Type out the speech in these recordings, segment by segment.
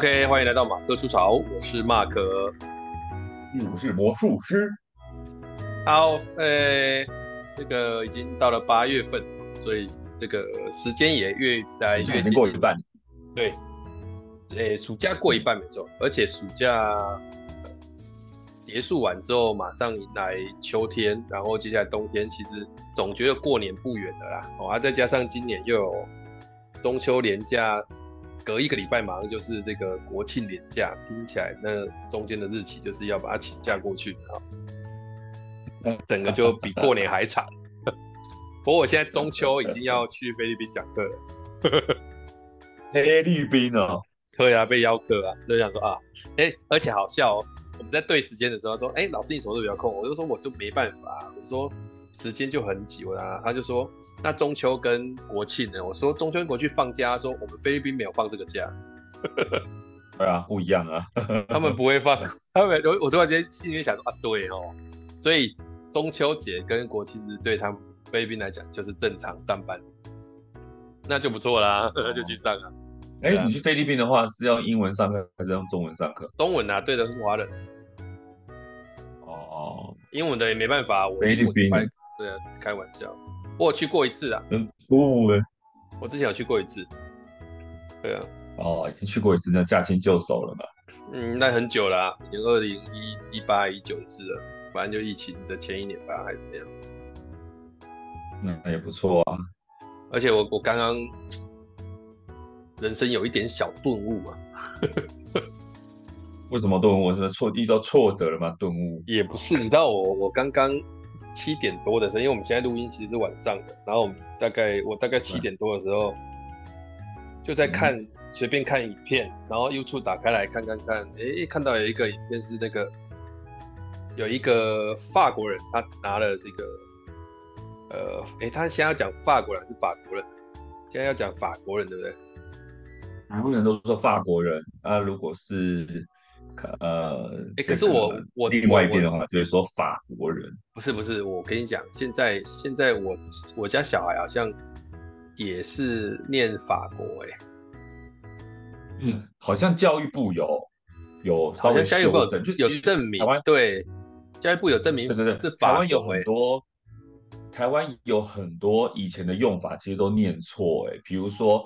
OK，欢迎来到马克出潮，我是马克，我是魔术师。好，呃，这个已经到了八月份，所以这个时间也越来越已经过一半。对，诶，暑假过一半没错，而且暑假结束完之后，马上迎来秋天，然后接下来冬天，其实总觉得过年不远的啦。哦，啊，再加上今年又有中秋连假。隔一个礼拜马上就是这个国庆连假，听起来那中间的日期就是要把它请假过去啊，整个就比过年还长。不过我现在中秋已经要去菲律宾讲课了，菲律宾哦，对啊，被邀课啊，就想说啊，哎、欸，而且好笑哦，我们在对时间的时候说，哎、欸，老师你什么时候比较空？我就说我就没办法，我说。时间就很挤啊，他就说，那中秋跟国庆呢？我说中秋跟国庆放假，说我们菲律宾没有放这个假。对啊，不一样啊，他们不会放，他们我我突然间心里面想说啊，对哦，所以中秋节跟国庆日对他们菲律宾来讲就是正常上班，那就不错啦，哦、就去上啊。哎、你去菲律宾的话是用英文上课还是用中文上课？中文啊，对的是华人。哦，英文的也没办法，我菲律宾。对啊，开玩笑，我有去过一次啊。嗯，错了。我之前有去过一次。对啊。哦，已经去过一次，那驾轻就熟了嘛。嗯，那很久了啊，已经二零一一八一九次了，反正就疫情的前一年吧，还是怎么样。嗯，那也不错啊。而且我我刚刚人生有一点小顿悟啊。为什么顿悟？是挫遇到挫折了吗？顿悟？也不是，你知道我我刚刚。七点多的时候，因为我们现在录音其实是晚上的，然后我们大概我大概七点多的时候，就在看随、嗯、便看影片，然后 YouTube 打开来看看看，哎，看到有一个影片是那个有一个法国人，他拿了这个，呃，哎，他现在要讲法国人还是法国人？现在要讲法国人对不对？很多人都说法国人，那如果是。呃，哎，可是我我另外一边的话，就是说法国人，不是不是，我跟你讲，现在现在我我家小孩好像也是念法国，哎，嗯，好像教育部有有稍微修正，就有证明，台湾对教育部有证明，对对对，是台湾有很多台湾有很多以前的用法，其实都念错，哎，比如说。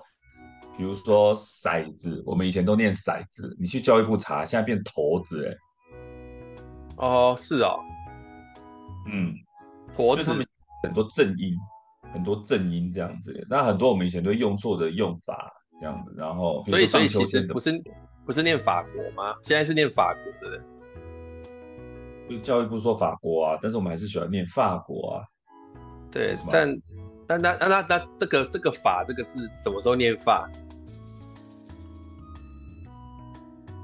比如说骰子，我们以前都念骰子，你去教育部查，现在变骰子哎。哦，是哦。嗯，头子。很多正音，很多正音这样子。那很多我们以前都用错的用法这样子，然后所以所以其实不是不是念法国吗？现在是念法国的。就教育部说法国啊，但是我们还是喜欢念法国啊。对，但但那那那这个这个法这个字什么时候念法？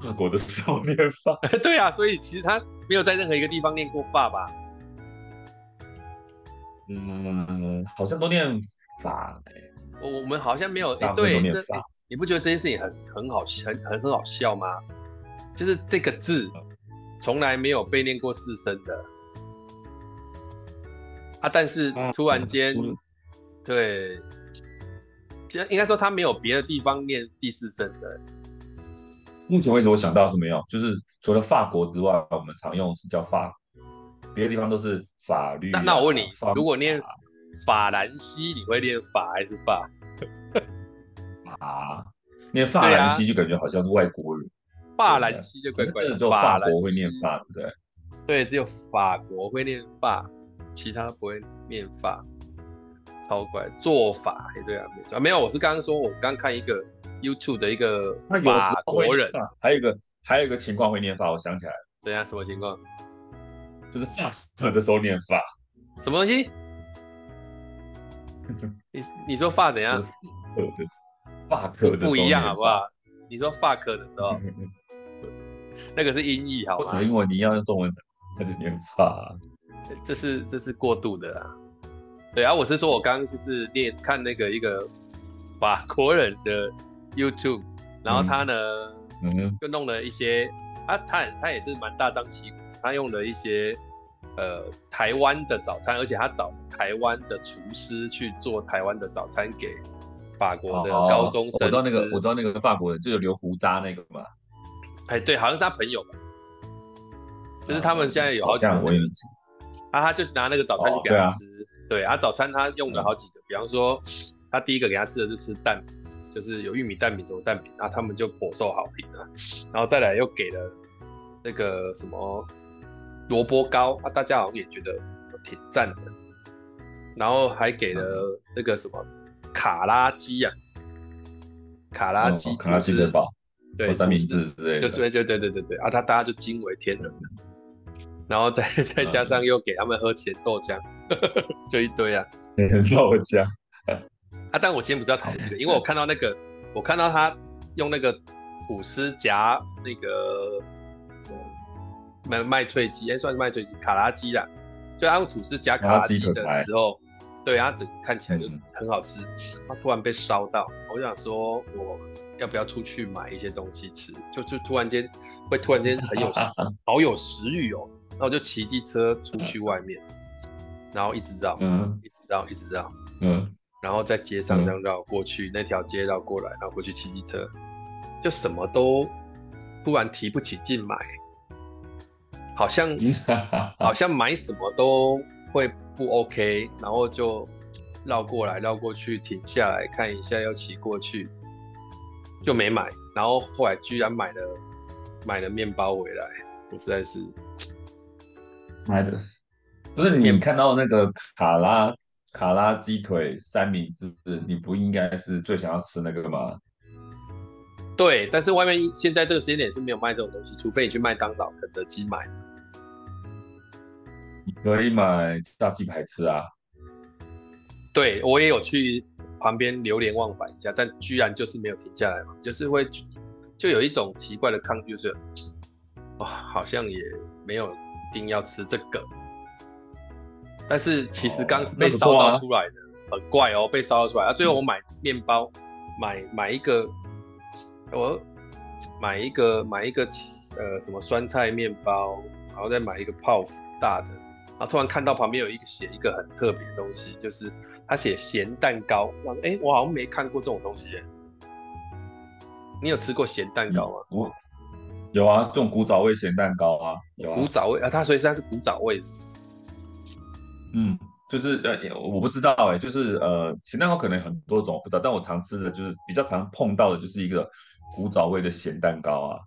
法国的时候念法，对啊，所以其实他没有在任何一个地方念过法吧？嗯，好像都念法我我们好像没有哎，对，这你不觉得这件事情很很好很很很好笑吗？就是这个字从来没有被念过四声的啊，但是突然间，嗯、对，其实应该说他没有别的地方念第四声的。目前为止，我想到是没有，就是除了法国之外，我们常用是叫法，别的地方都是法律、啊。那那我问你，法如果念法兰西，你会念法还是法？啊，念法兰西就感觉好像是外国人。法兰西就怪怪的，只有法国会念法，对对？对，只有法国会念法，其他不会念法，超怪。做法也，对啊，没错，没有，我是刚刚说，我刚看一个。YouTube 的一个法国人，还有一个还有一个情况会念法，我想起来了。等下什么情况？就是法克的时候念法，什么东西？你你说发怎样？法克的不一样好不好？你说法克的时候，那个是音译，好吧？英文你要用中文，那就念法。这是这是过度的啦。对啊，我是说我刚刚就是念看那个一个法国人的。YouTube，然后他呢，嗯嗯、就弄了一些，啊他他也是蛮大张旗鼓，他用了一些呃台湾的早餐，而且他找台湾的厨师去做台湾的早餐给法国的高中生。哦哦。我知道那个，我知道那个法国人就是留胡渣那个嘛。哎，对，好像是他朋友吧，就是他们现在有好几个、这个，啊，他就拿那个早餐去给他吃，哦、对，啊，早餐他用了好几个，嗯、比方说他第一个给他吃的就是蛋。饼，就是有玉米蛋饼什么蛋饼，那他们就颇受好评啊，然后再来又给了那个什么萝卜糕，啊，大家好像也觉得挺赞的，然后还给了那个什么卡拉鸡啊，卡拉鸡、卡拉鸡的堡。对，三明治对对对对对对对啊！他大家就惊为天人了，然后再再加上又给他们喝咸豆浆，就一堆啊，咸豆浆啊！但我今天不是要讨论这个，因为我看到那个，我看到他用那个吐司夹那个麦麦脆鸡，哎，算是麦脆鸡卡拉鸡啦，就他用吐司夹卡拉鸡的时候，对，他整看起来就很好吃，他突然被烧到，我想说我。要不要出去买一些东西吃？就就突然间会突然间很有 好有食欲哦，然后就骑机车出去外面，然后一直绕，嗯，一直绕，一直绕，嗯，然后在街上这样绕过去，嗯、那条街绕过来，然后过去骑机车，就什么都突然提不起劲买，好像 好像买什么都会不 OK，然后就绕过来绕过去，停下来看一下，又骑过去。就没买，然后后来居然买了买了面包回来，我实在是买的，不是你看到那个卡拉卡拉鸡腿三明治，你不应该是最想要吃那个吗？对，但是外面现在这个时间点是没有卖这种东西，除非你去麦当劳、肯德基买。你可以买炸鸡排吃啊。对，我也有去。旁边流连忘返一下，但居然就是没有停下来嘛，就是会就有一种奇怪的抗拒，就是哦，好像也没有一定要吃这个，但是其实刚是被烧到出来的，哦啊、很怪哦，被烧到出来啊。最后我买面包，嗯、买买一个，我买一个买一个呃什么酸菜面包，然后再买一个泡芙大的，然后突然看到旁边有一个写一个很特别的东西，就是。他写咸蛋糕，哎，我好像没看过这种东西耶。你有吃过咸蛋糕吗？我有啊，这种古早味咸蛋糕啊，有啊。古早味啊，它所以它是古早味。嗯，就是呃，我不知道哎，就是呃，咸蛋糕可能很多种，不知道。但我常吃的就是比较常碰到的，就是一个古早味的咸蛋糕啊。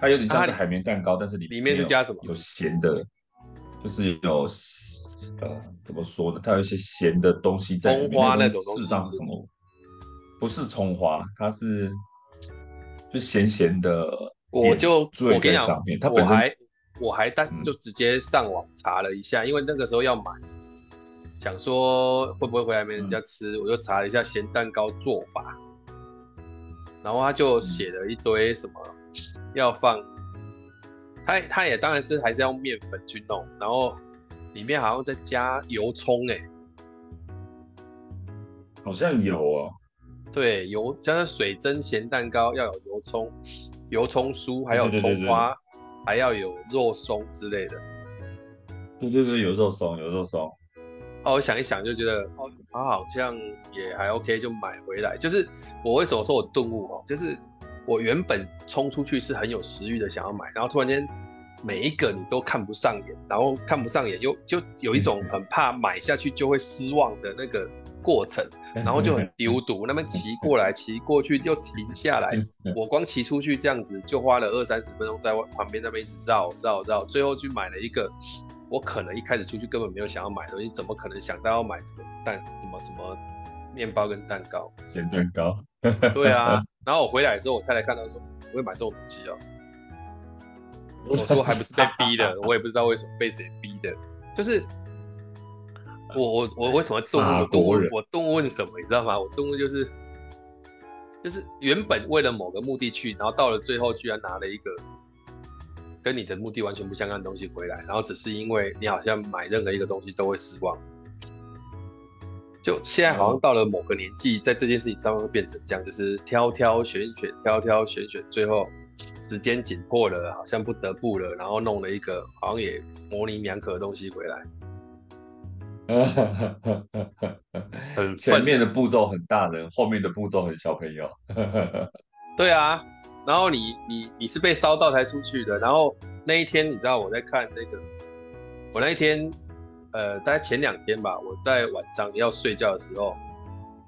它有点像是海绵蛋糕，但是里里面是加什么？有咸的，就是有。呃，怎么说呢？它有一些咸的东西在里面。葱花那种东西。事实上是什么？不是葱花，它是就咸咸的。我就我跟你讲，它我还我还但就直接上网查了一下，嗯、因为那个时候要买，想说会不会回来没人家吃，嗯、我就查了一下咸蛋糕做法，然后他就写了一堆什么、嗯、要放，他他也当然是还是要用面粉去弄，然后。里面好像在加油葱哎，好像有哦。对，油加上水蒸咸蛋糕要有油葱、油葱酥，还有葱花，对对对对，还要有肉松之类的。对对对，有肉松，有肉松。哦，我想一想就觉得，哦，它好像也还 OK，就买回来。就是我为什么说我顿悟哦，就是我原本冲出去是很有食欲的想要买，然后突然间。每一个你都看不上眼，然后看不上眼又就有一种很怕买下去就会失望的那个过程，然后就很丢毒。那么骑过来骑过去又停下来，我光骑出去这样子就花了二三十分钟在旁边那边一直绕绕绕，最后去买了一个我可能一开始出去根本没有想要买的东西，怎么可能想到要买什么蛋什么什么面包跟蛋糕咸蛋糕？对啊，然后我回来的时候我太太看到说我会买这种东西哦。我说还不是被逼的，我也不知道为什么被谁逼的。就是我我我为什么顿悟？我顿悟我顿悟问什么？你知道吗？我顿悟就是就是原本为了某个目的去，然后到了最后居然拿了一个跟你的目的完全不相干的东西回来，然后只是因为你好像买任何一个东西都会失望。就现在好像到了某个年纪，在这件事情上面会变成这样，就是挑挑选选，挑挑选选，最后。时间紧迫了，好像不得不了，然后弄了一个好像也模棱两可的东西回来。很前面的步骤很大人，后面的步骤很小朋友。对啊，然后你你你是被烧到才出去的，然后那一天你知道我在看那个，我那一天呃大概前两天吧，我在晚上要睡觉的时候，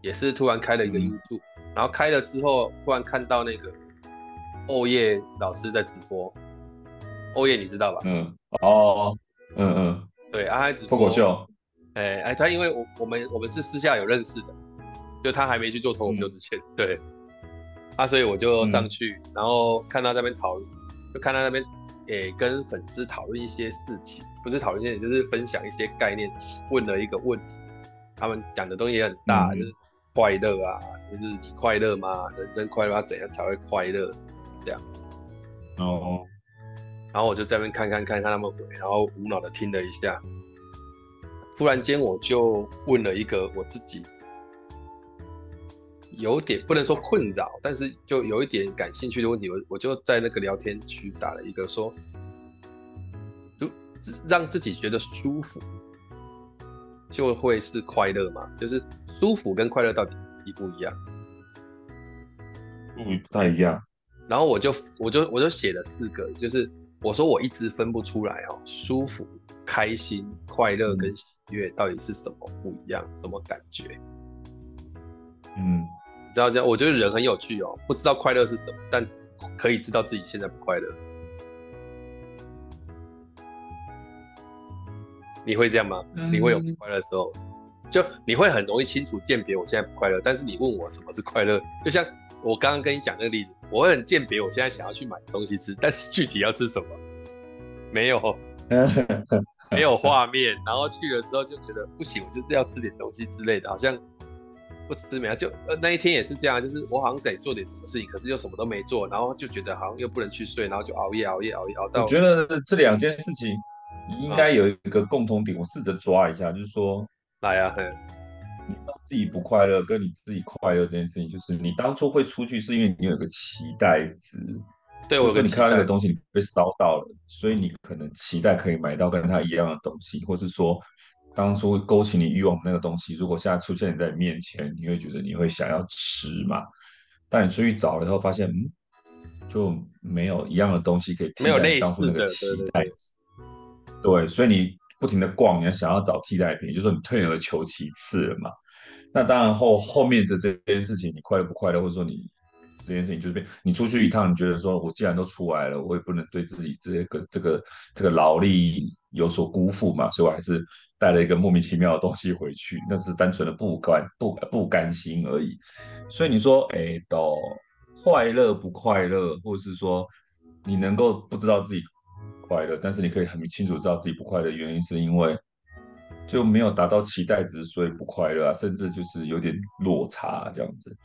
也是突然开了一个 YouTube，嗯、然后开了之后突然看到那个欧叶老师在直播，欧叶你知道吧？嗯，哦，嗯嗯，对，阿、啊、孩子脱口秀，哎哎，他因为我我们我们是私下有认识的，就他还没去做脱口秀之前，嗯、对。啊，所以我就上去，嗯、然后看到那边讨论，就看到那边，诶、欸，跟粉丝讨论一些事情，不是讨论一些，就是分享一些概念，问了一个问题，他们讲的东西也很大，嗯、就是快乐啊，就是你快乐吗？人生快乐要怎样才会快乐？这样。哦。然后我就在那边看看看看他们回，然后无脑的听了一下，突然间我就问了一个我自己。有点不能说困扰，但是就有一点感兴趣的问题，我我就在那个聊天区打了一个说，就让自己觉得舒服，就会是快乐嘛？就是舒服跟快乐到底一不一样？嗯，不太一样。然后我就我就我就写了四个，就是我说我一直分不出来哦，舒服、开心、快乐跟喜悦到底是什么不一样，什么感觉？嗯。你知道这样，我觉得人很有趣哦，不知道快乐是什么，但可以知道自己现在不快乐。你会这样吗？嗯、你会有不快乐的时候？就你会很容易清楚鉴别我现在不快乐，但是你问我什么是快乐，就像我刚刚跟你讲那个例子，我会很鉴别我现在想要去买东西吃，但是具体要吃什么，没有，没有画面，然后去了之后就觉得不行，我就是要吃点东西之类的，好像。不吃没啊？就呃那一天也是这样，就是我好像得做点什么事情，可是又什么都没做，然后就觉得好像又不能去睡，然后就熬夜熬夜熬夜熬到。我觉得这两件事情应该有一个共同点，我试着抓一下，就是说，来啊，你自己不快乐，跟你自己快乐这件事情，就是你当初会出去是因为你有一个期待值，对，我跟你看到那个东西你被烧到了，所以你可能期待可以买到跟他一样的东西，或是说。当初勾起你欲望的那个东西，如果现在出现在你面前，你会觉得你会想要吃嘛？但你出去找了以后，发现嗯，就没有一样的东西可以替代当初那个期待。对，对，所以你不停的逛，你要想要找替代品，就是说你退而求其次了嘛。那当然后后面的这件事情，你快乐不快乐，或者说你这件事情就是变，你出去一趟，你觉得说我既然都出来了，我也不能对自己这个这个这个劳力有所辜负嘛，所以我还是。带了一个莫名其妙的东西回去，那是单纯的不甘不不甘心而已。所以你说，哎，到快乐不快乐，或者是说你能够不知道自己快乐，但是你可以很清楚知道自己不快乐的原因，是因为就没有达到期待值，所以不快乐啊，甚至就是有点落差这样子。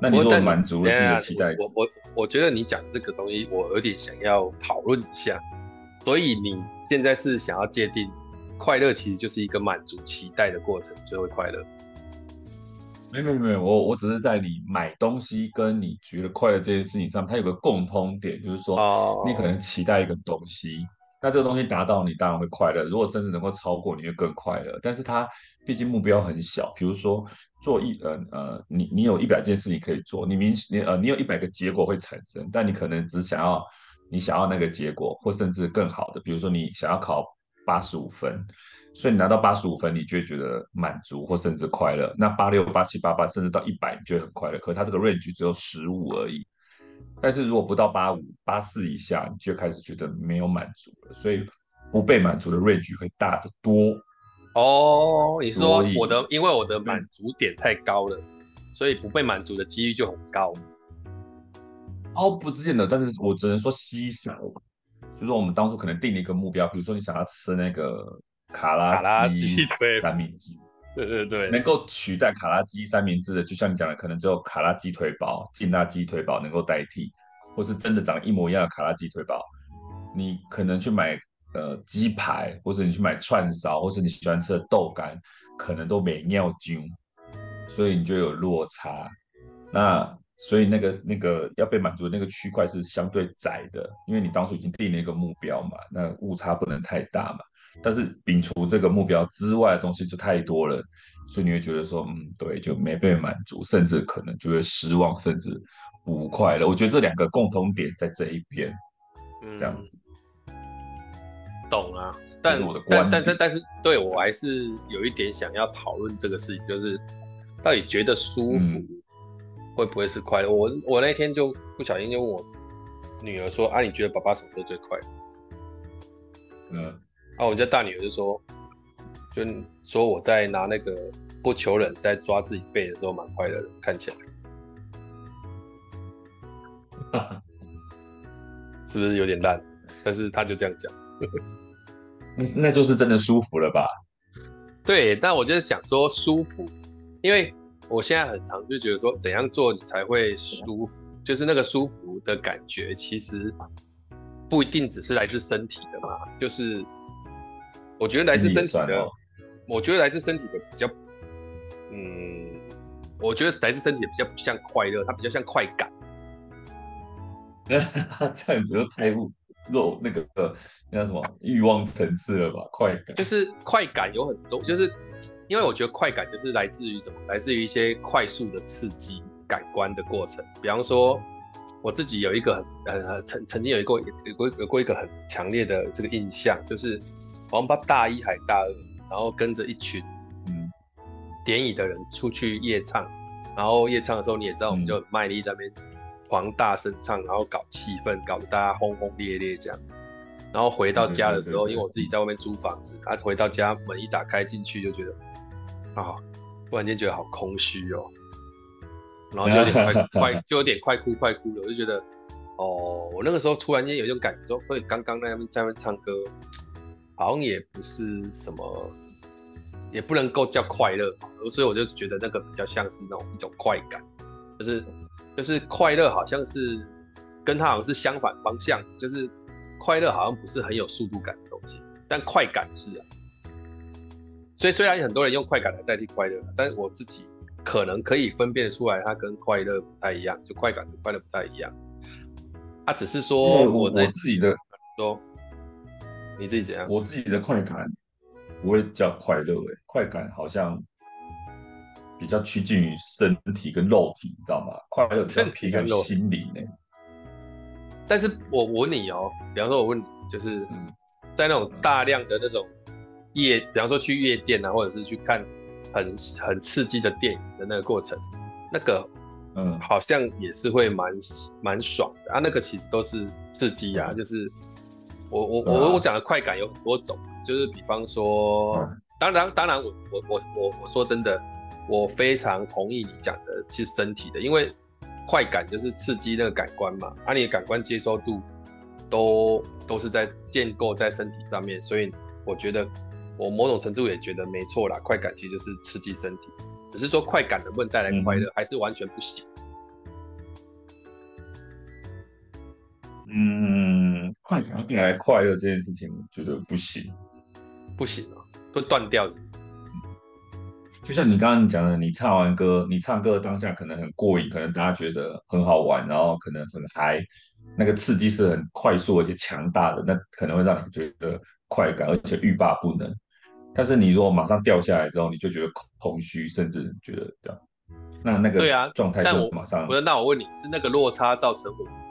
那你如果满足了自己的期待，我我我，我觉得你讲这个东西，我有点想要讨论一下。所以你现在是想要界定？快乐其实就是一个满足期待的过程，就会快乐。没有没有没有，我我只是在你买东西跟你觉得快乐这件事情上，它有个共通点，就是说，你可能期待一个东西，那这个东西达到，你当然会快乐。如果甚至能够超过，你会更快乐。但是它毕竟目标很小，比如说做一呃呃，你你有一百件事情可以做，你明你呃你有一百个结果会产生，但你可能只想要你想要那个结果，或甚至更好的，比如说你想要考。八十五分，所以你拿到八十五分，你就会觉得满足或甚至快乐。那八六、八七、八八，甚至到一百，你就会很快乐。可是它这个 range 只有十五而已。但是如果不到八五、八四以下，你就开始觉得没有满足了。所以不被满足的 range 会大得多。哦，你说我的，因为我的满足点太高了，所以不被满足的几率就很高。哦，不见得，但是我只能说稀少。就是我们当初可能定了一个目标，比如说你想要吃那个卡拉鸡三明治，对对对，能够取代卡拉鸡三明治的，就像你讲的，可能只有卡拉鸡腿堡、劲辣鸡腿堡能够代替，或是真的长一模一样的卡拉鸡腿堡。你可能去买呃鸡排，或者你去买串烧，或是你喜欢吃的豆干，可能都没尿精，所以你就有落差。那所以那个那个要被满足的那个区块是相对窄的，因为你当初已经定了一个目标嘛，那误差不能太大嘛。但是摒除这个目标之外的东西就太多了，所以你会觉得说，嗯，对，就没被满足，甚至可能就会失望，甚至不快乐。我觉得这两个共同点在这一边，嗯、这样子。懂啊，但我的但但但但是，对我还是有一点想要讨论这个事情，就是到底觉得舒服会不会是快乐？嗯、我我那天就不小心就问我女儿说：“啊，你觉得爸爸什么时候最快乐？”嗯，啊，我们家大女儿就说，就说我在拿那个不求人在抓自己背的时候蛮快乐的，看起来，是不是有点烂？但是他就这样讲。那就是真的舒服了吧？对，但我就是想说舒服，因为我现在很常就觉得说，怎样做你才会舒服？就是那个舒服的感觉，其实不一定只是来自身体的嘛。就是我觉得来自身体的，哦、我觉得来自身体的比较，嗯，我觉得来自身体的比较不像快乐，它比较像快感。这样子就太不。肉那个那叫什么欲望层次了吧？快感就是快感有很多，就是因为我觉得快感就是来自于什么？来自于一些快速的刺激感官的过程。比方说，我自己有一个很呃曾曾经有一个有过有过一个很强烈的这个印象，就是我们大一还大二，然后跟着一群嗯典礼的人出去夜唱，然后夜唱的时候你也知道，我们就很卖力在那边。狂大声唱，然后搞气氛，搞得大家轰轰烈烈这样子。然后回到家的时候，因为我自己在外面租房子，他回到家门一打开进去就觉得啊，突然间觉得好空虚哦，然后就有点快快，就有点快哭快哭了。我就觉得哦，我那个时候突然间有一种感觉，说会刚刚那边在那边唱歌，好像也不是什么，也不能够叫快乐，所以我就觉得那个比较像是那种一种快感，就是。就是快乐好像是跟它好像是相反方向，就是快乐好像不是很有速度感的东西，但快感是啊。所以虽然很多人用快感来代替快乐，但是我自己可能可以分辨出来，它跟快乐不太一样，就快感跟快乐不太一样。它只是说我的自己的说，你自己怎样？我自己的快感不会叫快乐诶，快感好像。比较趋近于身体跟肉体，你知道吗？快乐比较偏向心灵呢。但是我我问你哦，比方说我问你，就是在那种大量的那种夜，比方说去夜店啊，或者是去看很很刺激的电影的那个过程，那个嗯，好像也是会蛮蛮爽的啊。那个其实都是刺激啊，就是我我我我讲的快感有很多种，就是比方说，当然当然我我我我我说真的。我非常同意你讲的，是身体的，因为快感就是刺激那个感官嘛，而、啊、你的感官接受度都都是在建构在身体上面，所以我觉得我某种程度也觉得没错啦，快感其实就是刺激身体，只是说快感能不能带来快乐，还是完全不行。嗯，快感带来快乐这件事情，我觉得不行，不行啊，会断掉。就像你刚刚讲的，你唱完歌，你唱歌的当下可能很过瘾，可能大家觉得很好玩，然后可能很嗨，那个刺激是很快速而且强大的，那可能会让你觉得快感，而且欲罢不能。但是你如果马上掉下来之后，你就觉得空虚，甚至觉得这样，那那个对啊状态就马上。不是，那我问你是那个落差造成我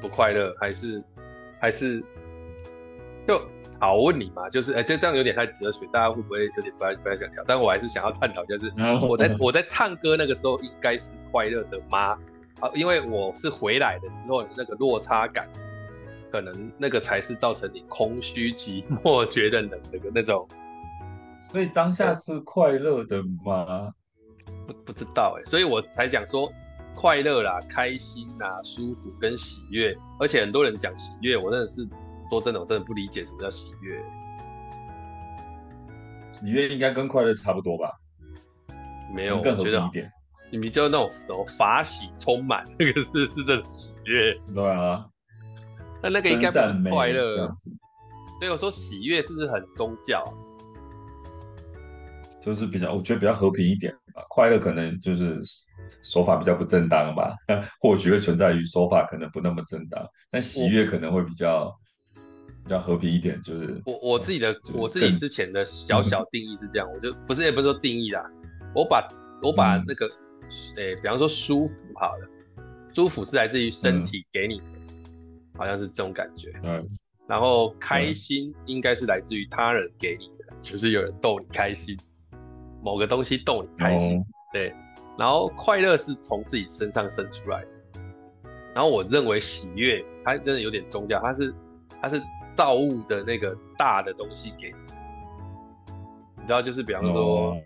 不快乐，还是还是就？好，我问你嘛，就是，哎、欸，这这样有点太哲学，大家会不会有点不太不太想聊？但我还是想要探讨，就是我在我在唱歌那个时候应该是快乐的吗？啊，因为我是回来的之后，那个落差感，可能那个才是造成你空虚寂寞 觉得冷的那种。所以当下是快乐的吗？不不知道哎、欸，所以我才讲说快乐啦、开心啦、舒服跟喜悦，而且很多人讲喜悦，我真的是。说真的，我真的不理解什么叫喜悦。喜悦应该跟快乐差不多吧？没有，更合理一点。你比较那种什么法喜充满，那个是是真的喜悦。对啊，那那个应该不是快乐。所以我说喜悦是不是很宗教？就是比较，我觉得比较和平一点吧。快乐可能就是手法比较不正当吧，或许会存在于手法可能不那么正当，但喜悦可能会比较。比较和平一点，就是我我自己的、就是、我自己之前的小小定义是这样，嗯、我就 不是也不是说定义啦，我把我把那个诶、嗯欸，比方说舒服好了，舒服是来自于身体给你的，嗯、好像是这种感觉。嗯，然后开心应该是来自于他人给你的，就是有人逗你开心，某个东西逗你开心。哦、对，然后快乐是从自己身上生出来的。然后我认为喜悦，它真的有点宗教，它是它是造物的那个大的东西给你，你知道，就是比方说，哦、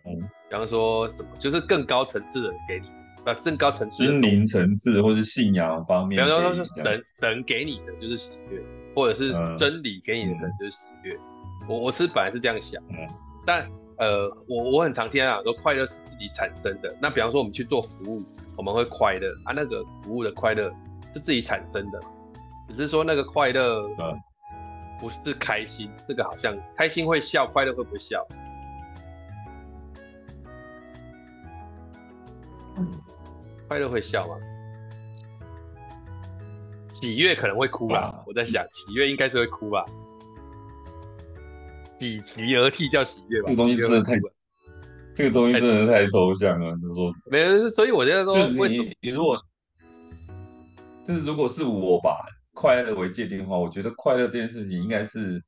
比方说什么，就是更高层次的人给你，啊，更高层次的，心灵层次或是信仰方面，比方说，神神给你的就是喜悦，或者是真理给你的可能就是喜悦。嗯、我我是本来是这样想，嗯、但呃，我我很常听啊，说快乐是自己产生的。那比方说我们去做服务，我们会快乐啊，那个服务的快乐。是自己产生的，只是说那个快乐，不是开心。嗯、这个好像开心会笑，快乐会不会笑？嗯、快乐会笑吗？喜悦可能会哭吧。嗯、我在想，喜悦应该是会哭吧。喜极而泣叫喜悦吧。这个东西真的太，这个东西真的太抽象了。就是说，没有，所以我觉得说，为什么你如果。就是如果是我把快乐为界定的话，我觉得快乐这件事情应该是，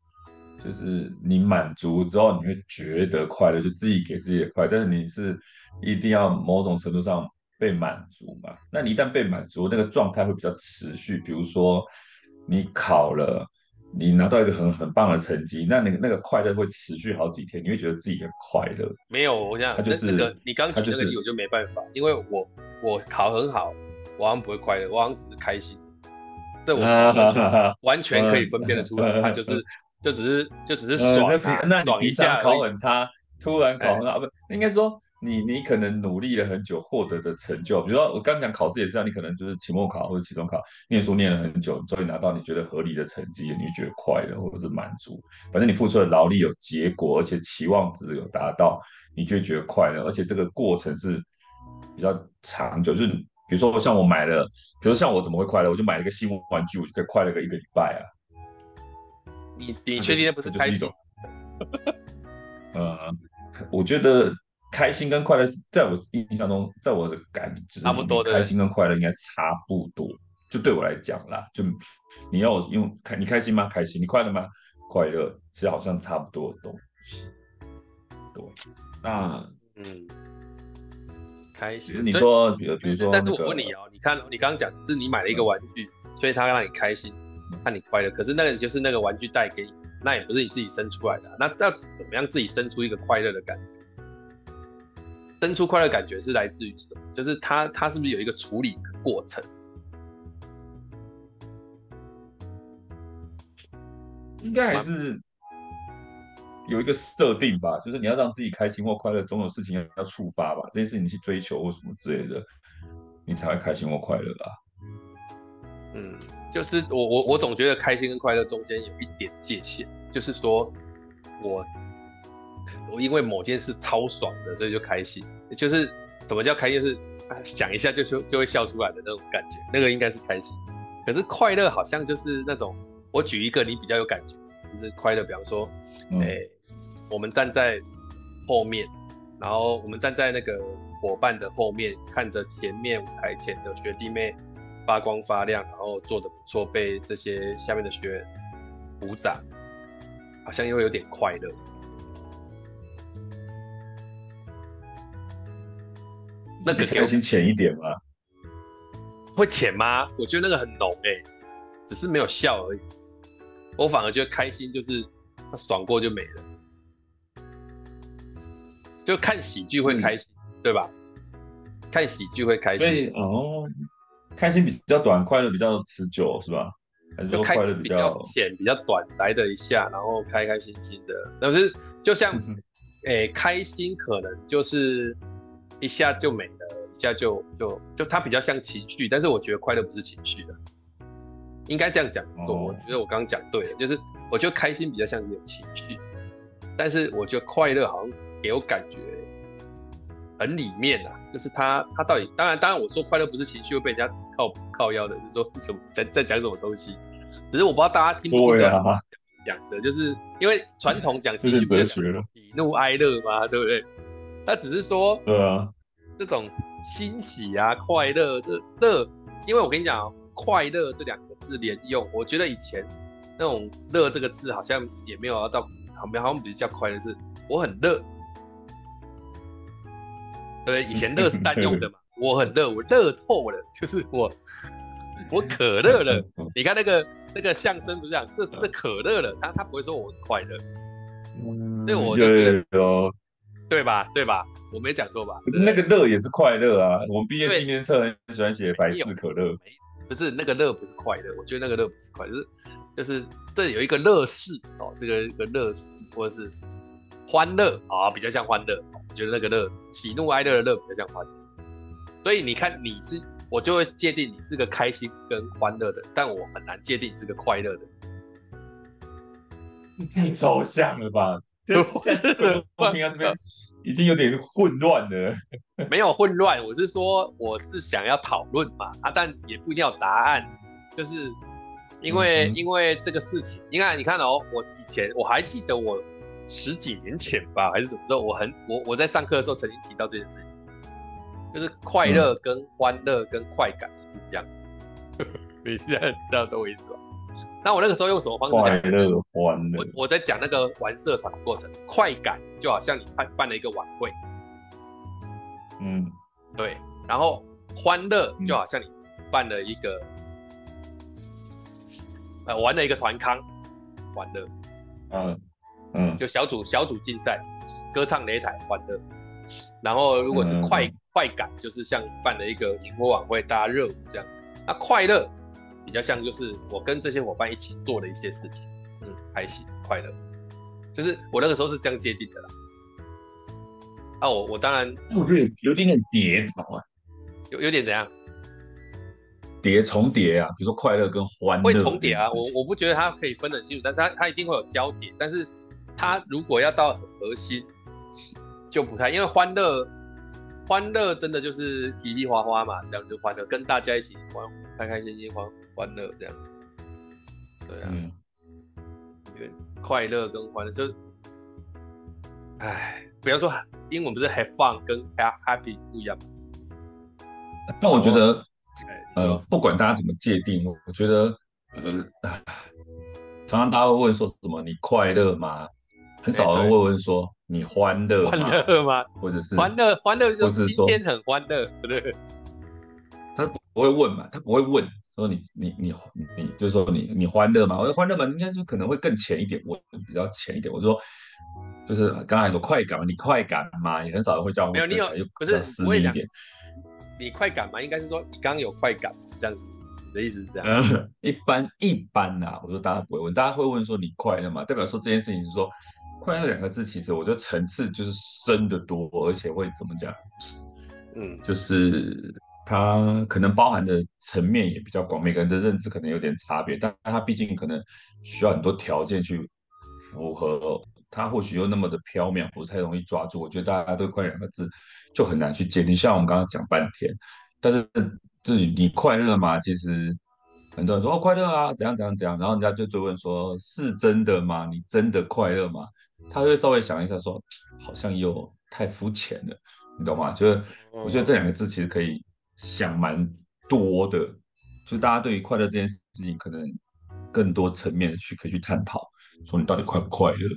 就是你满足之后你会觉得快乐，就自己给自己的快乐，但是你是一定要某种程度上被满足嘛？那你一旦被满足，那个状态会比较持续。比如说你考了，你拿到一个很很棒的成绩，那那个那个快乐会持续好几天，你会觉得自己很快乐。没有，我想他就是那个你刚举那个例，我就没办法，因为我我考很好。我好像不会快乐，我好像只是开心。这我 完全可以分辨得出来，他就是 就只是就只是爽，那爽一下。考很差，突然考很好，不应该说你你可能努力了很久获得的成就，比如说我刚讲考试也是这样，你可能就是期末考或者期中考，念书念了很久，终于拿到你觉得合理的成绩，你就觉得快乐或者是满足。反正你付出的劳力有结果，而且期望值有达到，你就觉得快乐，而且这个过程是比较长久，就是。比如说，像我买了，比如说像我怎么会快乐？我就买了一个新玩具，我就可以快乐个一个礼拜啊。你你确定那不是开心？呃，我觉得开心跟快乐是在我印象中，在我的感知差不多的。开心跟快乐应该差不多，就对我来讲啦，就你要我用开，你开心吗？开心，你快乐吗？快乐，其实好像差不多的东西。对，那嗯。开心，你说，比如比如说，但是我问你哦，你看，你刚刚讲是你买了一个玩具，所以它让你开心，让你快乐。可是那个就是那个玩具带给你，那也不是你自己生出来的。那要怎么样自己生出一个快乐的感觉？生出快乐感觉是来自于什么？就是它，它是不是有一个处理的过程？应该还是。有一个设定吧，就是你要让自己开心或快乐，总有事情要要触发吧。这件事情你去追求或什么之类的，你才会开心或快乐吧。嗯，就是我我我总觉得开心跟快乐中间有一点界限，就是说我我因为某件事超爽的，所以就开心。就是什么叫开心？是想一下就就就会笑出来的那种感觉，那个应该是开心。可是快乐好像就是那种，我举一个你比较有感觉，就是快乐，比方说，哎、我们站在后面，然后我们站在那个伙伴的后面，看着前面舞台前的学弟妹发光发亮，然后做的不错，被这些下面的学员鼓掌，好像又有点快乐。那个开心浅一点吗？会浅吗？我觉得那个很浓哎、欸，只是没有笑而已。我反而觉得开心就是他爽过就没了。就看喜剧会开心，嗯、对吧？看喜剧会开心，所以哦，开心比较短，快乐比较持久，是吧？还是说快乐比较浅，比较短，来的一下，然后开开心心的。但是就像，诶、欸，开心可能就是一下就没了，一下就就就它比较像情绪，但是我觉得快乐不是情绪的，应该这样讲。哦、我觉得我刚刚讲对了，就是我觉得开心比较像一种情绪，但是我觉得快乐好像。给我感觉很里面啊，就是他他到底当然当然我说快乐不是情绪会被人家靠靠腰的，就是说什么在在讲什么东西，只是我不知道大家听不听得懂讲的，就是因为传统讲情绪不是喜怒哀乐嘛，对不对？他只是说，对啊，这种欣喜啊快乐这乐因为我跟你讲哦，快乐这两个字连用，我觉得以前那种乐这个字好像也没有要到，好像好像比较快乐，是我很乐。对，以前乐是单用的嘛，我很乐，我乐透了，就是我 我可乐了。你看那个那个相声不是这样，这这可乐了，他他不会说我很快乐。嗯，对，我就觉得哦，对吧？对吧？我没讲错吧？那个乐也是快乐啊。我们毕业纪念册很喜欢写百事可乐，不是那个乐不是快乐，我觉得那个乐不是快乐，就是就是这有一个乐事哦，这个一个乐事或者是欢乐啊，比较像欢乐。我觉得那个乐，喜怒哀乐的乐比较像欢乐，所以你看你是，我就会界定你是个开心跟欢乐的，但我很难界定你是个快乐的。太抽象了吧？我 听到这边 已经有点混乱了。没有混乱，我是说我是想要讨论嘛啊，但也不一定要答案，就是因为、嗯、因为这个事情，你看你看哦，我以前我还记得我。十几年前吧，还是怎么着？我很我我在上课的时候曾经提到这件事情，就是快乐跟欢乐跟快感是不一样的。嗯、你现在知道懂我意思吗？那我那个时候用什么方式讲？快乐欢乐。我我在讲那个玩社团的过程，快感就好像你办办了一个晚会，嗯，对。然后欢乐就好像你办了一个，嗯、呃，玩了一个团康，欢乐，嗯。嗯，就小组小组竞赛，歌唱擂台欢乐。然后如果是快、嗯、快感，就是像办了一个营火晚会，大家热舞这样。那快乐比较像就是我跟这些伙伴一起做的一些事情，嗯，开心快乐。就是我那个时候是这样界定的啦。啊，我我当然，我觉得有点点叠啊，有有点怎样？叠重叠啊，比如说快乐跟欢乐会重叠啊。我我不觉得它可以分得很清楚，但是它它一定会有交叠，但是。它如果要到核心，就不太，因为欢乐，欢乐真的就是嘻嘻哈哈嘛，这样就欢乐，跟大家一起欢，开开心心欢欢乐这样。对啊，嗯、对，快乐跟欢乐就，哎，比方说英文不是 have fun 跟 happy 不一样吗？那我觉得，呃，不管大家怎么界定，我觉得，呃，常常大家会问说什么，你快乐吗？很少人会问说你欢乐欢乐吗？或者是欢乐欢乐就是今天很欢乐，对不对？他不会问嘛，他不会问说你你你你，就是说你你欢乐吗？我说欢乐嘛，应该是可能会更浅一点，问比较浅一点。我说就是刚才说快感嘛，你快感吗？也很少人会叫我。没有你有，可是私密一点。你快感吗？应该是说你刚刚有快感这样子，你的意思是这样？嗯、一般一般啊，我说大家不会问，大家会问说你快乐吗？代表说这件事情是说。快乐两个字，其实我觉得层次就是深得多，而且会怎么讲？嗯，就是它可能包含的层面也比较广，每个人的认知可能有点差别，但它毕竟可能需要很多条件去符合，它或许又那么的飘渺，不太容易抓住。我觉得大家对快乐两个字就很难去界定。像我们刚刚讲半天，但是至于你快乐吗？其实很多人说哦快乐啊，怎样怎样怎样，然后人家就追问说是真的吗？你真的快乐吗？他会稍微想一下，说好像又太肤浅了，你懂吗？就是我觉得这两个字其实可以想蛮多的，就大家对于快乐这件事情，可能更多层面的去可以去探讨，说你到底快不快乐？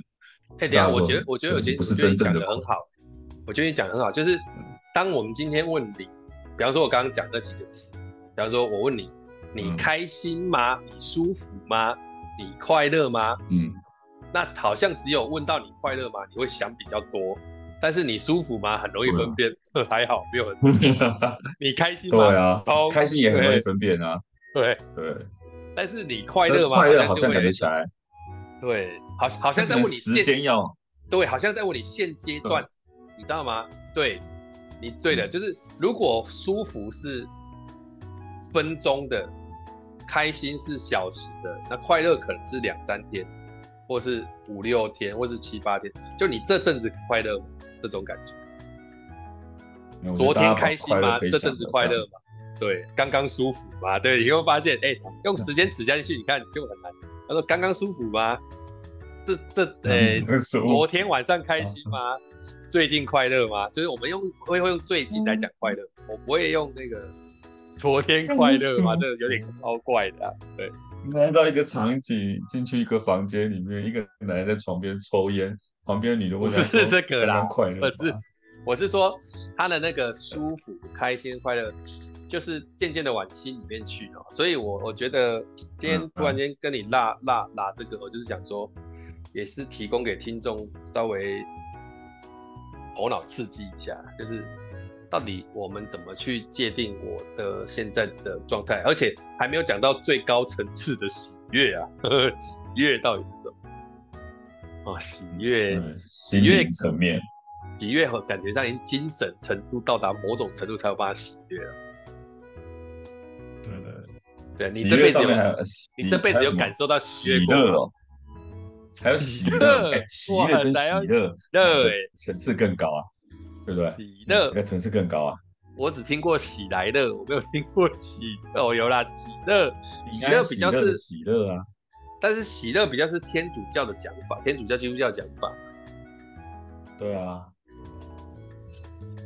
哎，等下，我觉得，我觉得，我觉得，不是真正的很好。我觉得你讲的很好，就是当我们今天问你，比方说我刚刚讲那几个词，比方说我问你，你开心吗？你舒服吗？你快乐吗？嗯。那好像只有问到你快乐吗？你会想比较多，但是你舒服吗？很容易分辨，嗯、还好没有很。你开心吗？对啊，开心也很容易分辨啊。对对，但是你快乐吗？快乐好像感觉起来。对，好，好像在问你时间要。对，好像在问你现阶段，你知道吗？对，你对的，就是如果舒服是分钟的，开心是小时的，那快乐可能是两三天。或是五六天，或是七八天，就你这阵子快乐这种感觉。昨天开心吗？这阵子快乐吗？对，刚刚舒服吗？对，你会发现，哎、欸，用时间指下去，你看就很难。他说刚刚舒服吗？这这，哎、欸，昨天晚上开心吗？最近快乐吗？就是我们用会会用最近来讲快乐，我不会用那个昨天快乐吗？这有点超怪的、啊。对，来到一个场景，进去一个房间里面，一个男人在床边抽烟，旁边女的问他：“不是这个啦，快乐？”不是，我是说他的那个舒服、开心、快乐，就是渐渐的往心里面去哦。所以我我觉得今天突然间跟你拉拉拉这个，我就是想说，也是提供给听众稍微头脑刺激一下，就是。到底我们怎么去界定我的现在的状态？而且还没有讲到最高层次的喜悦啊！喜悦到底是什么？哦，喜悦，嗯、喜悦层面，喜悦和感觉上已经精神程度到达某种程度才有办法喜悦了。对对对，你这辈子有，你这辈子有感受到喜悦哦？还有喜乐，喜悦跟喜乐，对，层次更高啊！对不对？喜乐，那层次更高啊！我只听过喜来乐，我没有听过喜哦，有啦，喜乐，喜乐比较是喜乐啊，但是喜乐比较是天主教的讲法，天主教、基督教讲法。对啊，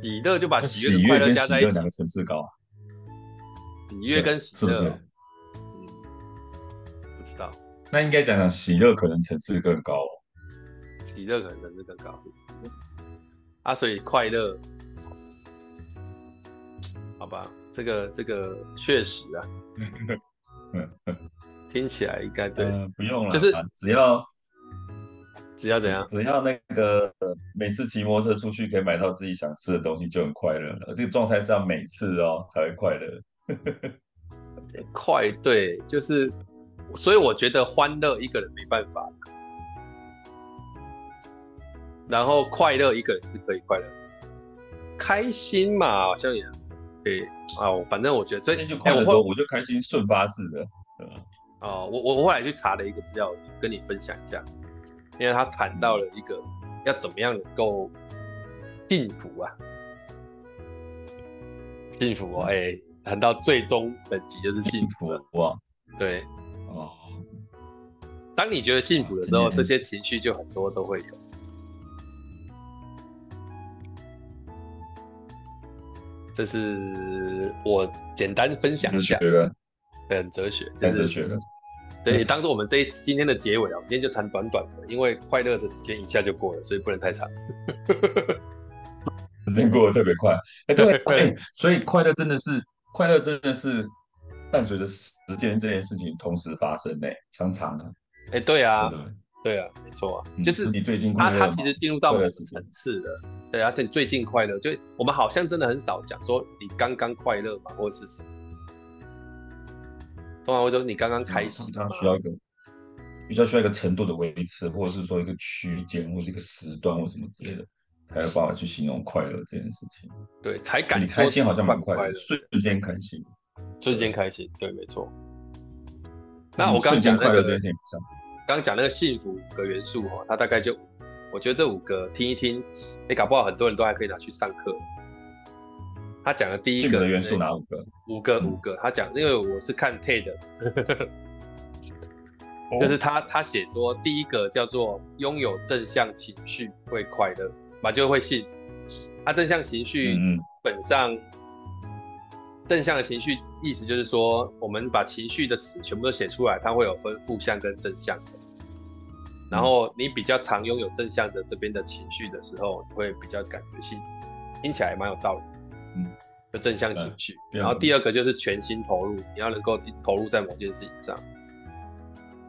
喜乐就把喜悦、快乐加在一起，两个层次高啊。喜悦跟喜乐是不是？嗯，不知道。那应该讲讲喜乐可能层次更高哦。喜乐可能层次更高。啊，所以快乐，好吧，这个这个确实啊，听起来应该对、呃，不用了，就是只要只要怎样，只要那个每次骑摩托车出去可以买到自己想吃的东西就很快乐了。这个状态是要每次哦才会快乐，快对，就是，所以我觉得欢乐一个人没办法。然后快乐一个人是可以快乐，开心嘛，好像也可以。啊。反正我觉得最近就快乐多，我就开心顺发式的。哦，我我我后来去查了一个资料，跟你分享一下，因为他谈到了一个要怎么样能够幸福啊，幸福哦，哎、欸，谈到最终等级就是幸福了。哇，对，哦，当你觉得幸福的时候，这些情绪就很多都会有。这是我简单分享一下，很哲学，太哲学了。对，当做我们这一次今天的结尾啊，我们今天就谈短短的，因为快乐的时间一下就过了，所以不能太长。时间过得特别快，哎，对，哎，所以快乐真的是快乐真的是伴随着时间这件事情同时发生呢，常常啊，哎，对啊。对啊，没错啊，就是你最近快乐，他他其实进入到某个层次了。对啊，等你最近快乐，就我们好像真的很少讲说你刚刚快乐嘛，或者是什么。通常会说你刚刚开心，他需要一个比较需要一个程度的维持，或者是说一个区间，或者一个时段，或什么之类的，才有办法去形容快乐这件事情。对，才感你开心好像蛮快乐，瞬间开心，瞬间开心，对，没错。那我刚刚讲快乐这件事情上。刚刚讲那个幸福五个元素哈，它大概就，我觉得这五个听一听，哎，搞不好很多人都还可以拿去上课。他讲的第一个元素哪五个？五个五个，他讲，因为我是看 TED，就是他他写说第一个叫做拥有正向情绪会快乐，嘛就会幸福。他正向情绪基本上。正向的情绪意思就是说，我们把情绪的词全部都写出来，它会有分负向跟正向的。然后你比较常拥有正向的这边的情绪的时候，你会比较感觉幸福，听起来蛮有道理。嗯，就正向情绪。然后第二个就是全心投入，你要能够投入在某件事情上。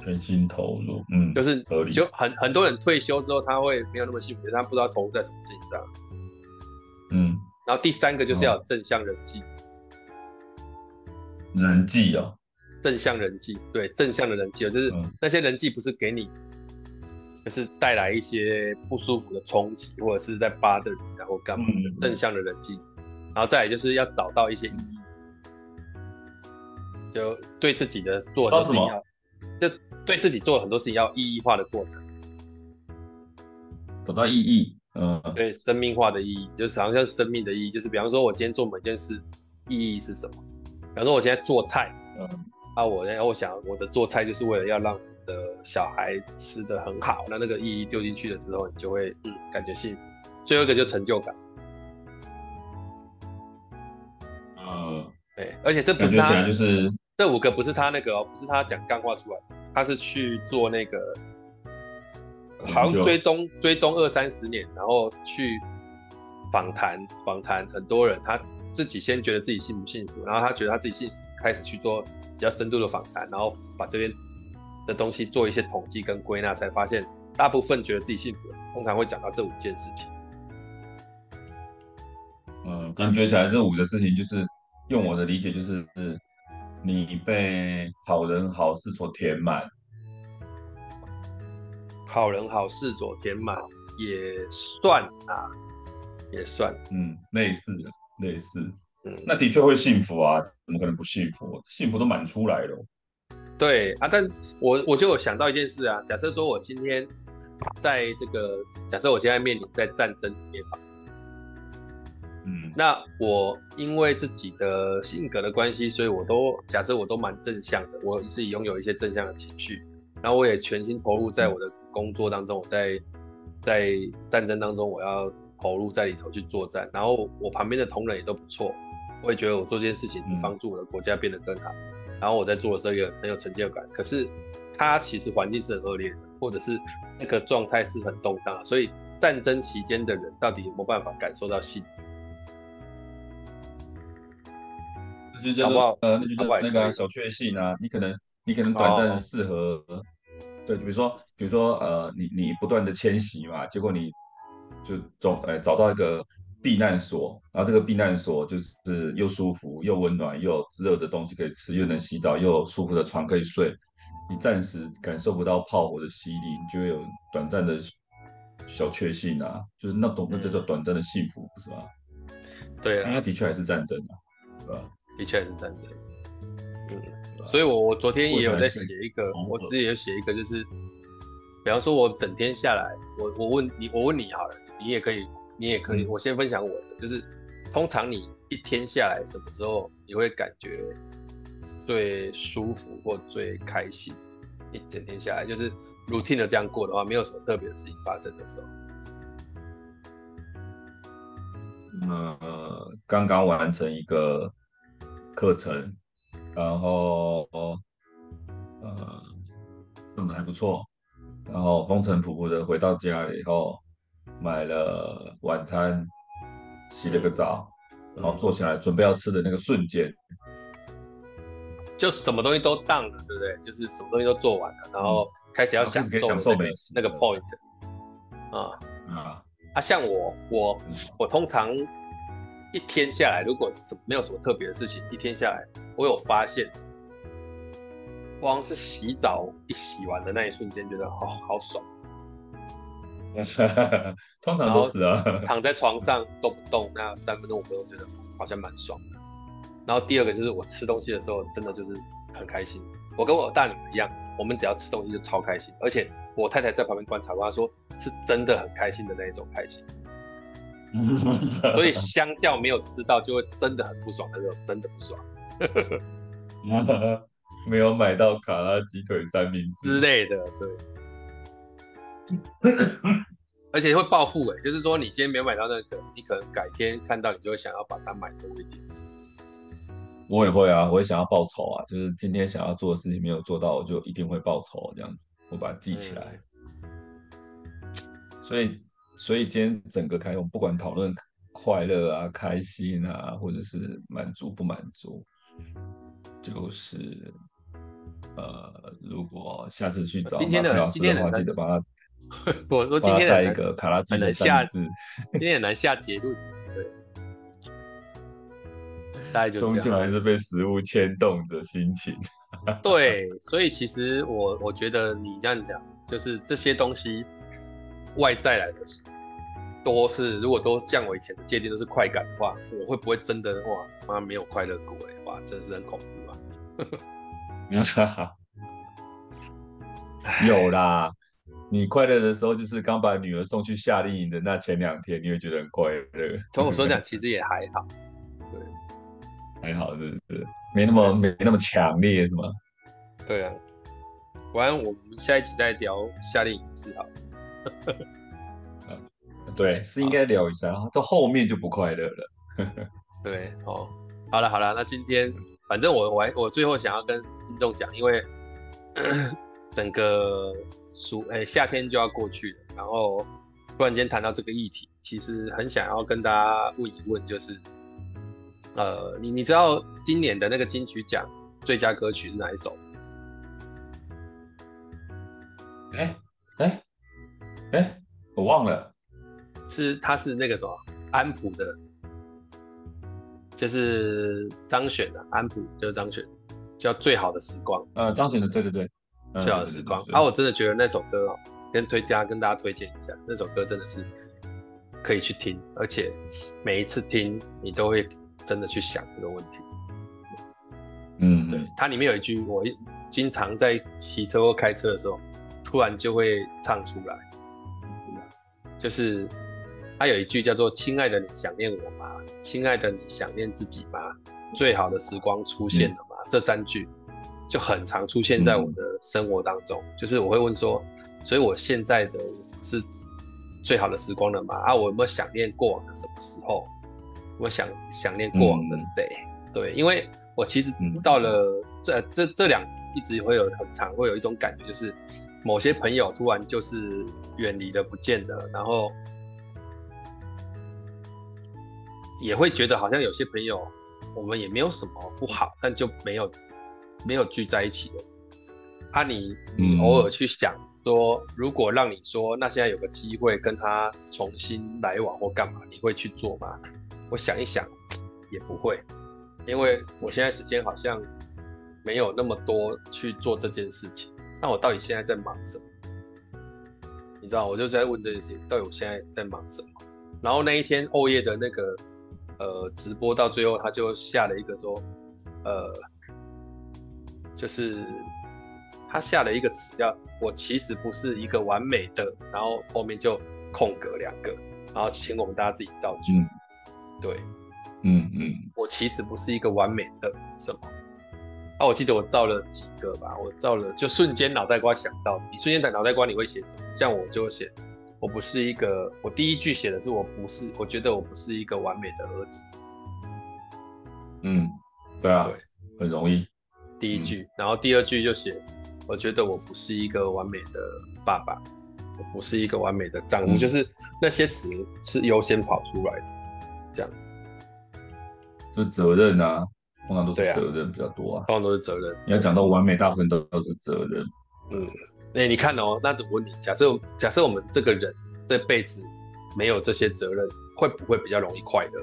全心投入，嗯，就是就很很多人退休之后，他会没有那么幸福，他不知道投入在什么事情上。嗯，然后第三个就是要有正向人际。人际哦，正向人际，对，正向的人际哦，就是那些人际不是给你，就是带来一些不舒服的冲击，或者是在巴的，然后干嘛的，嗯、正向的人际，然后再来就是要找到一些意义，就对自己的做很多事情要，就对自己做很多事情要意义化的过程，找到意义，嗯，对，生命化的意义，就是好像生命的意义，就是比方说我今天做某件事，意义是什么？比方说，我现在做菜，嗯，啊，我我想我的做菜就是为了要让我的小孩吃的很好，那那个意义丢进去了之后，你就会嗯感觉幸福。最后一个就成就感，呃，对，而且这不是他，就是这五个不是他那个哦，不是他讲干话出来，他是去做那个，好像追踪追踪二三十年，然后去访谈访谈很多人，他自己先觉得自己幸不幸福，然后他觉得他自己幸福，开始去做比较深度的访谈，然后把这边的东西做一些统计跟归纳，才发现大部分觉得自己幸福，通常会讲到这五件事情。嗯，感觉起来这五个事情就是。用我的理解就是，你被好人好事所填满，好人好事所填满也算啊，也算，嗯，类似的类似，嗯，那的确会幸福啊，怎么可能不幸福？幸福都满出来了。对啊，但我我就有想到一件事啊，假设说我今天在这个，假设我现在面临在战争里面吧。嗯，那我因为自己的性格的关系，所以我都假设我都蛮正向的，我自己拥有一些正向的情绪，然后我也全心投入在我的工作当中，我在在战争当中，我要投入在里头去作战，然后我旁边的同仁也都不错，我也觉得我做这件事情是帮助我的国家变得更好，然后我在做的时候也很有成就感。可是它其实环境是很恶劣的，或者是那个状态是很动荡，所以战争期间的人到底有没有办法感受到幸福？就叫做呃，那就叫那个小确幸啊。你可能你可能短暂的适合，对，比如说比如说呃，你你不断的迁徙嘛，结果你就总呃找到一个避难所，然后这个避难所就是又舒服又温暖又热的东西可以吃，又能洗澡，又有舒服的床可以睡。你暂时感受不到炮火的洗礼，你就会有短暂的小确幸啊，就是那种那叫做短暂的幸福，不是吧？对啊，那的确还是战争啊，对吧？的确还是战争，嗯，所以我我昨天也有在写一个，我自己也有写一个，就是，比方说我整天下来，我我问你，我问你好了，你也可以，你也可以，我先分享我的，就是通常你一天下来什么时候你会感觉最舒服或最开心？一整天下来就是 routine 的这样过的话，没有什么特别的事情发生的时候。呃，刚刚完成一个。课程，然后呃，弄得还不错，然后风尘仆仆的回到家了以后，买了晚餐，洗了个澡，然后坐起来准备要吃的那个瞬间，就什么东西都 done 了，对不对？就是什么东西都做完了，然后开始要享受、那个、享受美食那个 point，啊啊啊！像我我我通常。一天下来，如果什没有什么特别的事情，一天下来，我有发现，光是洗澡一洗完的那一瞬间，觉得好好爽。通常都是啊，躺在床上都不动，那三分钟五分钟，觉得好像蛮爽的。然后第二个就是我吃东西的时候，真的就是很开心。我跟我大女儿一样，我们只要吃东西就超开心，而且我太太在旁边观察过，她说是真的很开心的那一种开心。所以相较没有吃到，就会真的很不爽的那种，真的不爽。没有买到卡拉鸡腿三明治之类的，对。而且会报复哎，就是说你今天没有买到那个，你可能改天看到你就会想要把它买多一点。我也会啊，我也想要报仇啊，就是今天想要做的事情没有做到，我就一定会报仇这样子，我把它记起来。嗯、所以。所以今天整个开会，不管讨论快乐啊、开心啊，或者是满足不满足，就是呃，如果下次去找今天的老师的话，记得帮他。我说今天带一个卡拉鸡的下字，今天很难下结论。对，大概就。终究还是被食物牵动着心情。对，所以其实我我觉得你这样讲，就是这些东西。外在来的多是，如果都像我以前的界定都是快感的话，我会不会真的哇妈没有快乐过哎哇，真的是很恐怖啊！有啦，你快乐的时候就是刚把女儿送去夏令营的那前两天，你会觉得很快乐。从我所讲，其实也还好，对，还好是不是？没那么没那么强烈是吗？对啊，完我们下一集再聊夏令营是好。对，是应该聊一下，到后面就不快乐了。对，哦，好了好了，那今天反正我我还我最后想要跟听众讲，因为整个暑诶、欸、夏天就要过去了，然后突然间谈到这个议题，其实很想要跟大家问一问，就是呃你你知道今年的那个金曲奖最佳歌曲是哪一首？哎哎哎，我忘了，是他是那个什么安普的。就是张悬的安普，就是张悬，叫《最好的时光》。呃，张悬的，对对对，嗯、最好的时光。啊，我真的觉得那首歌哦，跟推家跟大家推荐一下，那首歌真的是可以去听，而且每一次听你都会真的去想这个问题。嗯，对，它里面有一句，我经常在骑车或开车的时候，突然就会唱出来，就是。它有一句叫做“亲爱的，你想念我吗？亲爱的，你想念自己吗？最好的时光出现了吗？”嗯、这三句就很常出现在我的生活当中。嗯、就是我会问说：“所以我现在的是最好的时光了吗？啊，我有没有想念过往的什么时候？我想想念过往的谁？嗯、对，因为我其实到了这这这两一直会有很长会有一种感觉，就是某些朋友突然就是远离了不见了，然后。也会觉得好像有些朋友，我们也没有什么不好，但就没有没有聚在一起的。啊你，你你偶尔去想说，嗯、如果让你说，那现在有个机会跟他重新来往或干嘛，你会去做吗？我想一想，也不会，因为我现在时间好像没有那么多去做这件事情。那我到底现在在忙什么？你知道，我就在问这件事情，到底我现在在忙什么？然后那一天欧耶的那个。呃，直播到最后，他就下了一个说，呃，就是他下了一个词叫“我其实不是一个完美的”，然后后面就空格两个，然后请我们大家自己造句。嗯、对，嗯嗯，我其实不是一个完美的什么？啊，我记得我造了几个吧，我造了，就瞬间脑袋瓜想到，你瞬间在脑袋瓜你会写什么？像我就写。我不是一个，我第一句写的是我不是，我觉得我不是一个完美的儿子。嗯，对啊，对，很容易。第一句，嗯、然后第二句就写，我觉得我不是一个完美的爸爸，我不是一个完美的丈夫，嗯、就是那些词是优先跑出来的，这样。就责任啊，通常都是责任比较多啊，通常都是责任。你要讲到完美，大部分都都是责任。嗯。哎、欸，你看哦，那我问你，假设假设我们这个人这辈子没有这些责任，会不会比较容易快乐？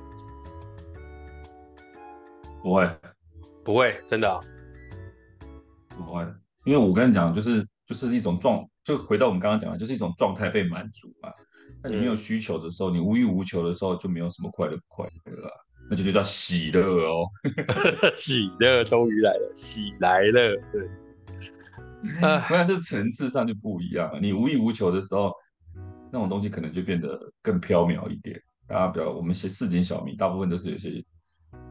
不会，不会，真的、哦、不会。因为我跟你讲，就是就是一种状，就回到我们刚刚讲的，就是一种状态被满足嘛。那你没有需求的时候，嗯、你无欲无求的时候，就没有什么快乐不快乐啊。那就就叫喜乐哦，喜乐终于来了，喜来了，对。呃，但是层次上就不一样了。你无欲无求的时候，那种东西可能就变得更飘渺一点。大家比较，我们些市井小民，大部分都是有些，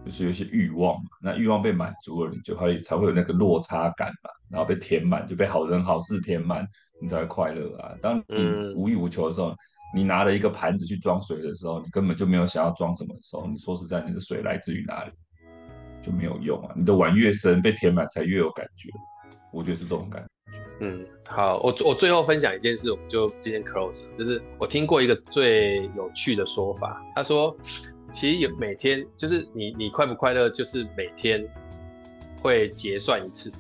就是有一些欲望嘛。那欲望被满足了，你就会才会有那个落差感嘛。然后被填满，就被好人好事填满，你才会快乐啊。当你无欲无求的时候，你拿了一个盘子去装水的时候，你根本就没有想要装什么的时候，你说实在，那个水来自于哪里，就没有用啊。你的碗越深，被填满才越有感觉。我觉得是这种感觉。嗯，好，我我最后分享一件事，我们就今天 close，就是我听过一个最有趣的说法，他说，其实有每天就是你你快不快乐，就是每天会结算一次，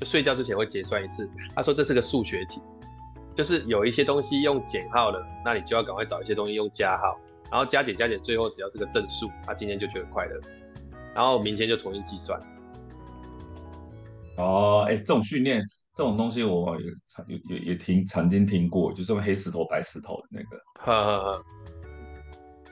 就睡觉之前会结算一次。他说这是个数学题，就是有一些东西用减号了，那你就要赶快找一些东西用加号，然后加减加减，最后只要是个正数，他今天就觉得快乐，然后明天就重新计算。哦，哎、欸，这种训练，这种东西我也曾也也也听曾经听过，就是黑石头白石头的那个，哈哈哈，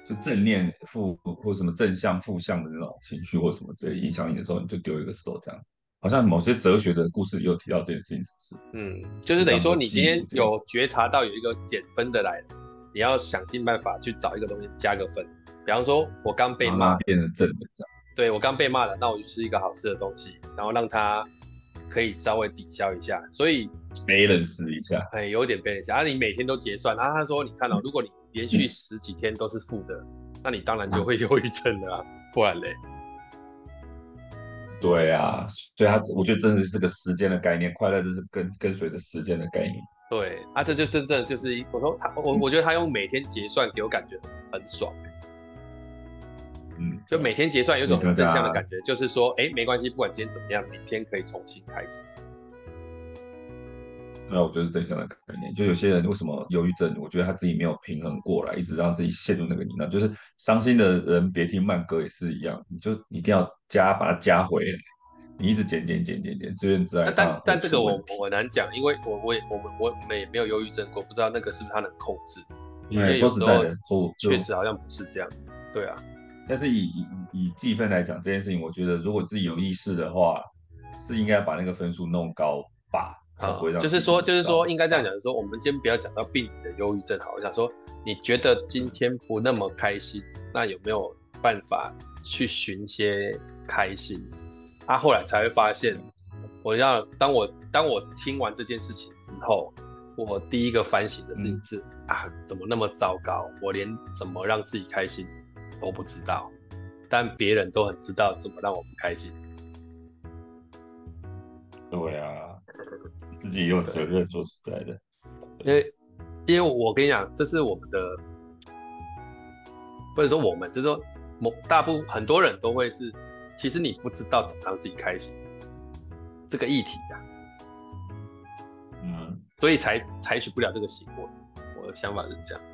就正念负或什么正向负向的那种情绪或什么之类影响你的时候，你就丢一个石头这样。好像某些哲学的故事也有提到这件事情，是不是？嗯，就是等于说你今天有觉察到有一个减分的来了，你要想尽办法去找一个东西加个分。比方说我刚被骂变成正的这样，对我刚被骂了，那我就是一个好吃的东西，然后让它。可以稍微抵消一下，所以 balance 一下，哎，有点 balance。啊，你每天都结算，然后他说，你看到、哦，如果你连续十几天都是负的，嗯、那你当然就会忧郁症了、啊，不然嘞，对啊，所以他我觉得真的是个时间的概念，快乐就是跟跟随着时间的概念。对啊，这就真正就是我说他我我觉得他用每天结算给我感觉很爽。嗯，就每天结算有种很正向的感觉，就是说，哎，没关系，不管今天怎么样，明天可以重新开始。那我觉得是正向的概念。就有些人为什么忧郁症，我觉得他自己没有平衡过来，一直让自己陷入那个泥淖。就是伤心的人别听慢歌也是一样，你就一定要加把它加回来，你一直减减减减减，自怨自艾。但但这个我我难讲，因为我我也我们我们也没有忧郁症过，不知道那个是不是他能控制。因为说实在的，确实好像不是这样。对啊。但是以以以计分来讲这件事情，我觉得如果自己有意识的话，是应该把那个分数弄高吧。啊，就是说，就是说，应该这样讲，就是说，我们先不要讲到病理的忧郁症，好，我想说，你觉得今天不那么开心，那有没有办法去寻些开心？他、啊、后来才会发现，我要当我当我听完这件事情之后，我第一个反省的事情是、嗯、啊，怎么那么糟糕？我连怎么让自己开心都不知道，但别人都很知道怎么让我们开心。对啊，自己也有责任。说实在的，因为因为我跟你讲，这是我们的，或者说我们，就是说某大部分很多人都会是，其实你不知道怎么让自己开心，这个议题啊，嗯，所以才采取不了这个行为。我的想法是这样，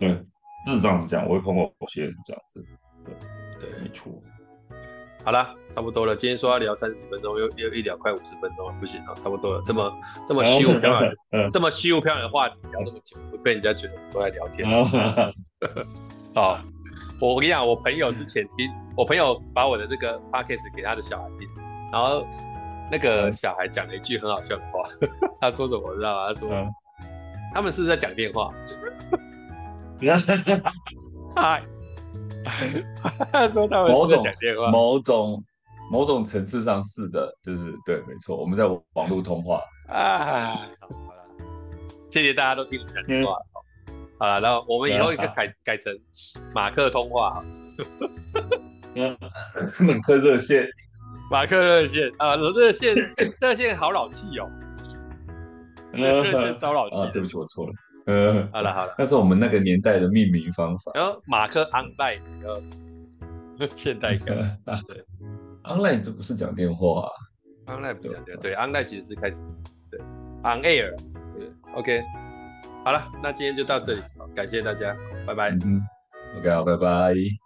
对。就是这样子讲，我会碰过某些人这样子，对，对，没错。好了，差不多了。今天说要聊三十分钟，又又一聊快五十分钟了，不行了，差不多了。这么这么虚无缥缈，嗯、这么虚无缥缈的话题聊那么久，会被人家觉得我们都在聊天。好，我跟你讲，我朋友之前听，我朋友把我的这个 podcast 给他的小孩听，然后那个小孩讲了一句很好笑的话，他说什么我知道吗？他说、嗯、他们是不是在讲电话？嗨，在讲电话，某种某种某种层次上是的，就是对，没错，我们在网络通话啊。好了，谢谢大家都听我们讲电话。好了，然后我们以后应该改改成马克通话。嗯，马克热线，马克热线啊，热线热线好老气哦。热线糟老气，对不起，我错了。呃，好了好了，那是我们那个年代的命名方法。然后马克 online，呃，现代歌，对，online 就不是讲电话，online 不讲电话，对，online 其实是开始，对，on air，对，OK，好了，那今天就到这里，感谢大家，拜拜。嗯，OK，好，拜拜。